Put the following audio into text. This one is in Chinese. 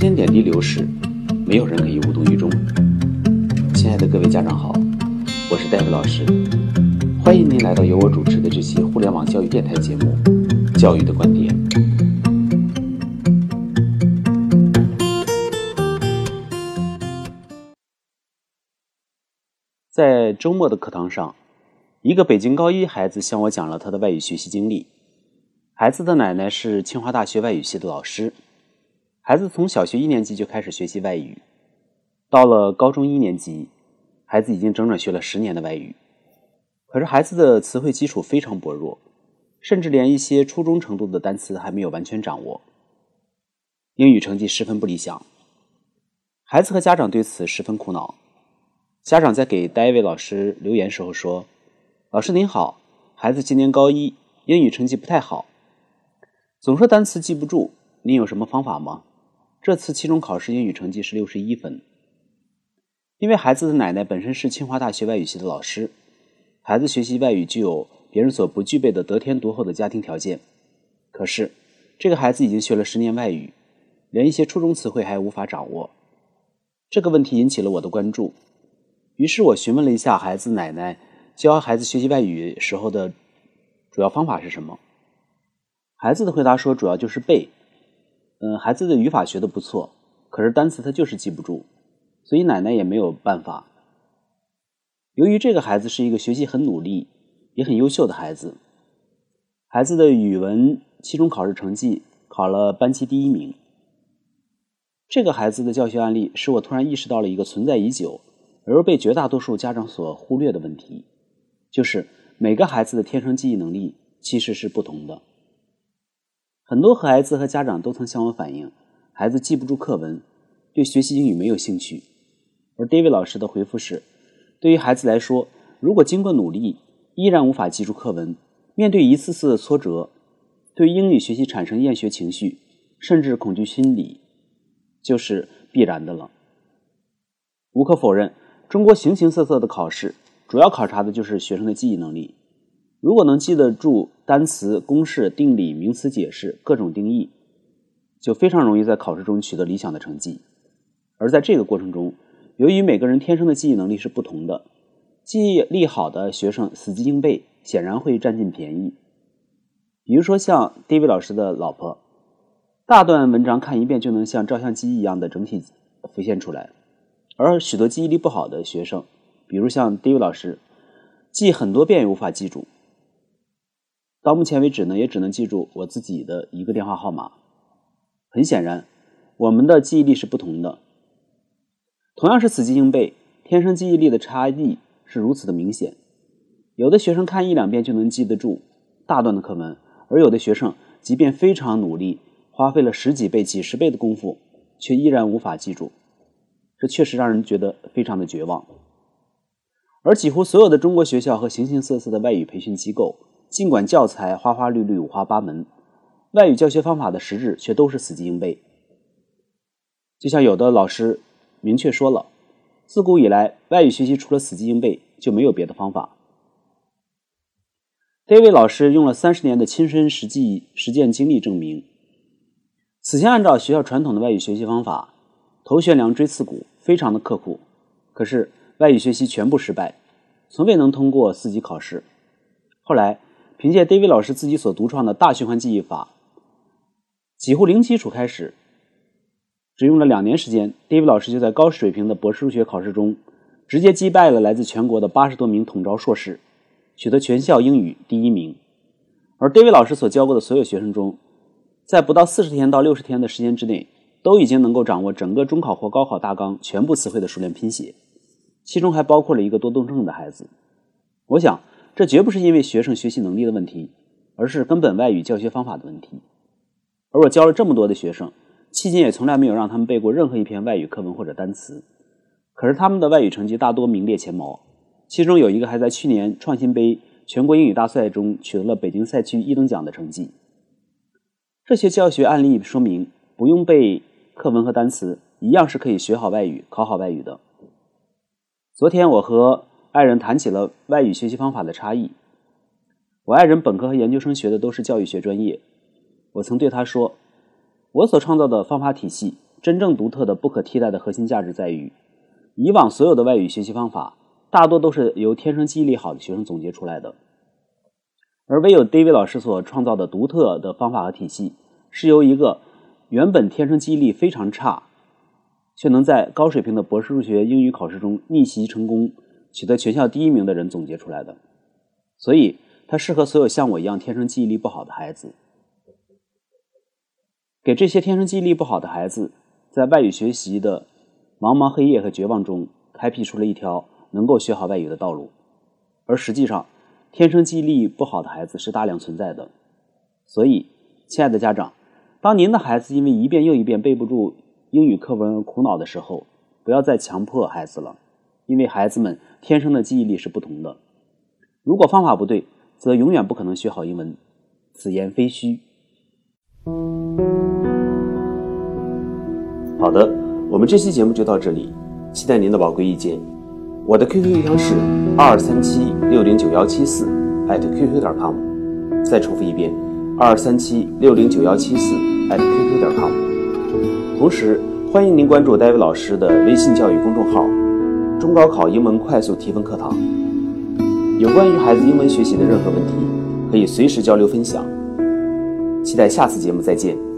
间点滴流逝，没有人可以无动于衷。亲爱的各位家长好，我是戴维老师，欢迎您来到由我主持的这期互联网教育电台节目《教育的观点》。在周末的课堂上，一个北京高一孩子向我讲了他的外语学习经历。孩子的奶奶是清华大学外语系的老师。孩子从小学一年级就开始学习外语，到了高中一年级，孩子已经整整学了十年的外语。可是孩子的词汇基础非常薄弱，甚至连一些初中程度的单词还没有完全掌握。英语成绩十分不理想。孩子和家长对此十分苦恼。家长在给戴维老师留言时候说：“老师您好，孩子今年高一，英语成绩不太好，总说单词记不住，您有什么方法吗？”这次期中考试英语成绩是六十一分。因为孩子的奶奶本身是清华大学外语系的老师，孩子学习外语具有别人所不具备的得天独厚的家庭条件。可是，这个孩子已经学了十年外语，连一些初中词汇还无法掌握。这个问题引起了我的关注，于是我询问了一下孩子奶奶教孩子学习外语时候的主要方法是什么。孩子的回答说，主要就是背。嗯，孩子的语法学的不错，可是单词他就是记不住，所以奶奶也没有办法。由于这个孩子是一个学习很努力、也很优秀的孩子，孩子的语文期中考试成绩考了班级第一名。这个孩子的教学案例使我突然意识到了一个存在已久而又被绝大多数家长所忽略的问题，就是每个孩子的天生记忆能力其实是不同的。很多孩子和家长都曾向我反映，孩子记不住课文，对学习英语没有兴趣。而 David 老师的回复是：对于孩子来说，如果经过努力依然无法记住课文，面对一次次的挫折，对英语学习产生厌学情绪，甚至恐惧心理，就是必然的了。无可否认，中国形形色色的考试，主要考察的就是学生的记忆能力。如果能记得住单词、公式、定理、名词解释、各种定义，就非常容易在考试中取得理想的成绩。而在这个过程中，由于每个人天生的记忆能力是不同的，记忆力好的学生死记硬背，显然会占尽便宜。比如说像 David 老师的老婆，大段文章看一遍就能像照相机一样的整体浮现出来，而许多记忆力不好的学生，比如像 David 老师，记很多遍也无法记住。到目前为止呢，也只能记住我自己的一个电话号码。很显然，我们的记忆力是不同的。同样是死记硬背，天生记忆力的差异是如此的明显。有的学生看一两遍就能记得住大段的课文，而有的学生即便非常努力，花费了十几倍、几十倍的功夫，却依然无法记住。这确实让人觉得非常的绝望。而几乎所有的中国学校和形形色色的外语培训机构。尽管教材花花绿绿、五花八门，外语教学方法的实质却都是死记硬背。就像有的老师明确说了，自古以来，外语学习除了死记硬背就没有别的方法。David 老师用了三十年的亲身实际实践经历证明，此前按照学校传统的外语学习方法，头悬梁锥刺股，非常的刻苦，可是外语学习全部失败，从未能通过四级考试。后来。凭借 David 老师自己所独创的大循环记忆法，几乎零基础开始，只用了两年时间，David 老师就在高水平的博士入学考试中，直接击败了来自全国的八十多名统招硕士，取得全校英语第一名。而 David 老师所教过的所有学生中，在不到四十天到六十天的时间之内，都已经能够掌握整个中考或高考大纲全部词汇的熟练拼写，其中还包括了一个多动症的孩子。我想。这绝不是因为学生学习能力的问题，而是根本外语教学方法的问题。而我教了这么多的学生，期间也从来没有让他们背过任何一篇外语课文或者单词。可是他们的外语成绩大多名列前茅，其中有一个还在去年创新杯全国英语大赛中取得了北京赛区一等奖的成绩。这些教学案例说明，不用背课文和单词，一样是可以学好外语、考好外语的。昨天我和。爱人谈起了外语学习方法的差异。我爱人本科和研究生学的都是教育学专业。我曾对他说：“我所创造的方法体系真正独特的、不可替代的核心价值在于，以往所有的外语学习方法大多都是由天生记忆力好的学生总结出来的，而唯有 David 老师所创造的独特的方法和体系，是由一个原本天生记忆力非常差，却能在高水平的博士入学英语考试中逆袭成功，取得全校第一名的人总结出来的。所以，它适合所有像我一样天生记忆力不好的孩子。给这些天生记忆力不好的孩子，在外语学习的茫茫黑夜和绝望中，开辟出了一条能够学好外语的道路。而实际上，天生记忆力不好的孩子是大量存在的。所以，亲爱的家长，当您的孩子因为一遍又一遍背不住英语课文而苦恼的时候，不要再强迫孩子了，因为孩子们天生的记忆力是不同的。如果方法不对，则永远不可能学好英文。此言非虚。好的，我们这期节目就到这里，期待您的宝贵意见。我的 QQ 邮箱是二三七六零九幺七四 @QQ 点 com。再重复一遍，二三七六零九幺七四 @QQ 点 com。同时，欢迎您关注戴维老师的微信教育公众号“中高考英文快速提分课堂”。有关于孩子英文学习的任何问题，可以随时交流分享。期待下次节目再见。